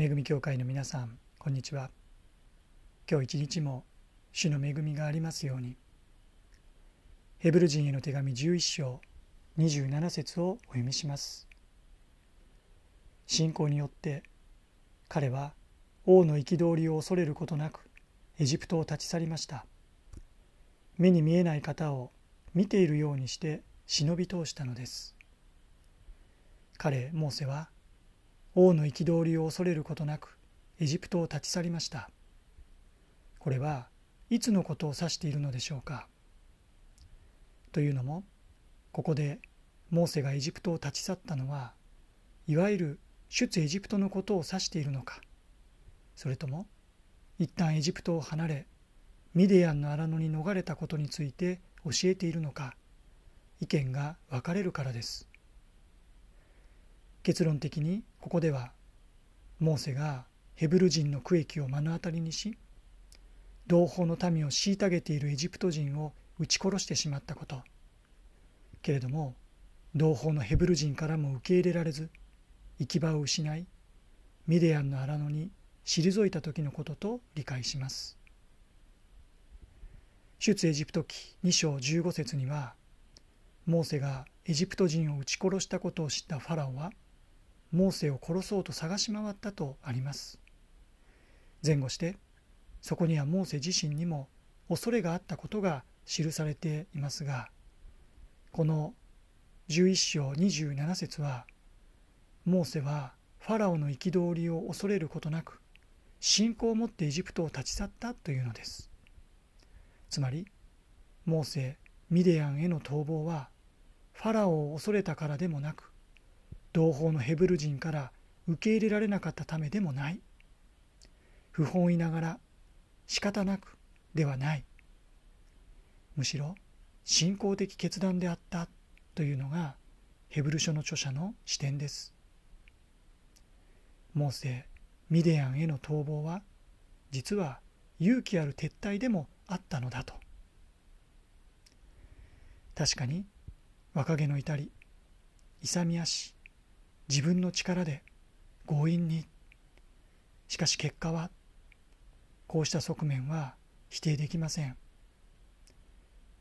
恵み教会の皆さんこんにちは。今日一日も主の恵みがありますように。ヘブル人への手紙11章27節をお読みします。信仰によって彼は王の憤りを恐れることなくエジプトを立ち去りました。目に見えない方を見ているようにして忍び通したのです。彼モーセは王の憤りを恐れることなくエジプトを立ち去りました。これはいつのことを指しているのでしょうか。というのもここでモーセがエジプトを立ち去ったのはいわゆる出エジプトのことを指しているのか。それとも一旦エジプトを離れミディアンの荒野に逃れたことについて教えているのか。意見が分かれるからです。結論的にここではモーセがヘブル人の区域を目の当たりにし同胞の民を虐げているエジプト人を撃ち殺してしまったこと。けれども同胞のヘブル人からも受け入れられず行き場を失いミディアンの荒野に退いた時のことと理解します。出エジプト記2章15節にはモーセがエジプト人を撃ち殺したことを知ったファラオはモーセを殺そうと探し回ったとあります。前後してそこにはモーセ自身にも恐れがあったことが記されていますがこの11章27節はモーセはファラオの憤りを恐れることなく信仰を持ってエジプトを立ち去ったというのです。つまりモーセミディアンへの逃亡はファラオを恐れたからでもなく同胞のヘブル人から受け入れられなかったためでもない。不本意ながら仕方なくではない。むしろ信仰的決断であったというのがヘブル書の著者の視点です。モーセミディアンへの逃亡は実は勇気ある撤退でもあったのだと。確かに若気の至り勇み足自分の力で強引に。しかし結果はこうした側面は否定できません。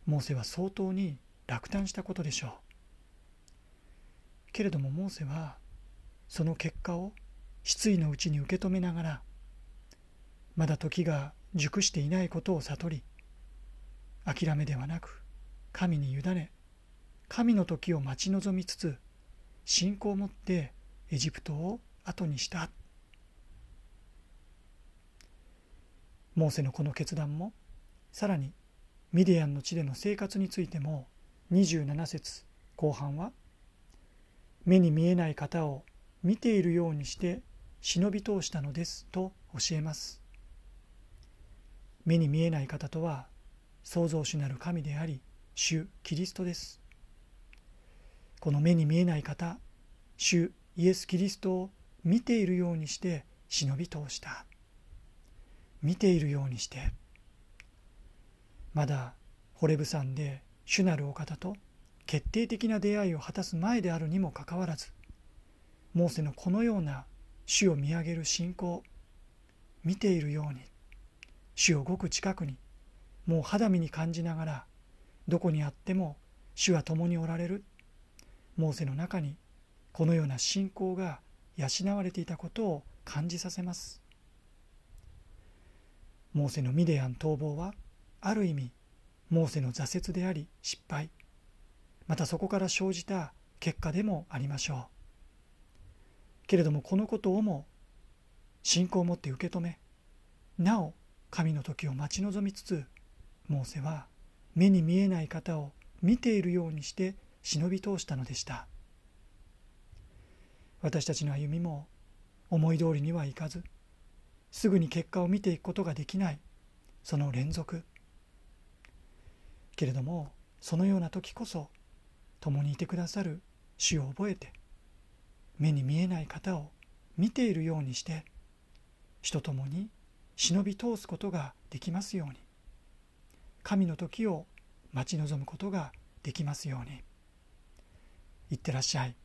モーセは相当に落胆したことでしょう。けれどもモーセはその結果を失意のうちに受け止めながらまだ時が熟していないことを悟り諦めではなく神に委ね神の時を待ち望みつつ信仰を持ってエジプトを後にした。モーセのこの決断もさらにミディアンの地での生活についても27節後半は目に見えない方を見ているようにして忍び通したのですと教えます。目に見えない方とは創造主なる神であり主キリストです。この目に見えない方主イエス・キリストを見ているようにして忍び通した。見ているようにして。まだホレブ山で主なるお方と決定的な出会いを果たす前であるにもかかわらずモーセのこのような主を見上げる信仰見ているように主をごく近くにもう肌身に感じながらどこにあっても主は共におられる。モーセの中にこのような信仰が養われていたことを感じさせます。モーセのミディアン逃亡はある意味モーセの挫折であり失敗。またそこから生じた結果でもありましょう。けれどもこのことをも信仰を持って受け止めなお神の時を待ち望みつつモーセは目に見えない方を見ているようにして忍び通したのでした私たちの歩みも思い通りにはいかずすぐに結果を見ていくことができないその連続けれどもそのような時こそ共にいてくださる主を覚えて目に見えない方を見ているようにして主と共に忍び通すことができますように神の時を待ち望むことができますように。いってらっしゃい。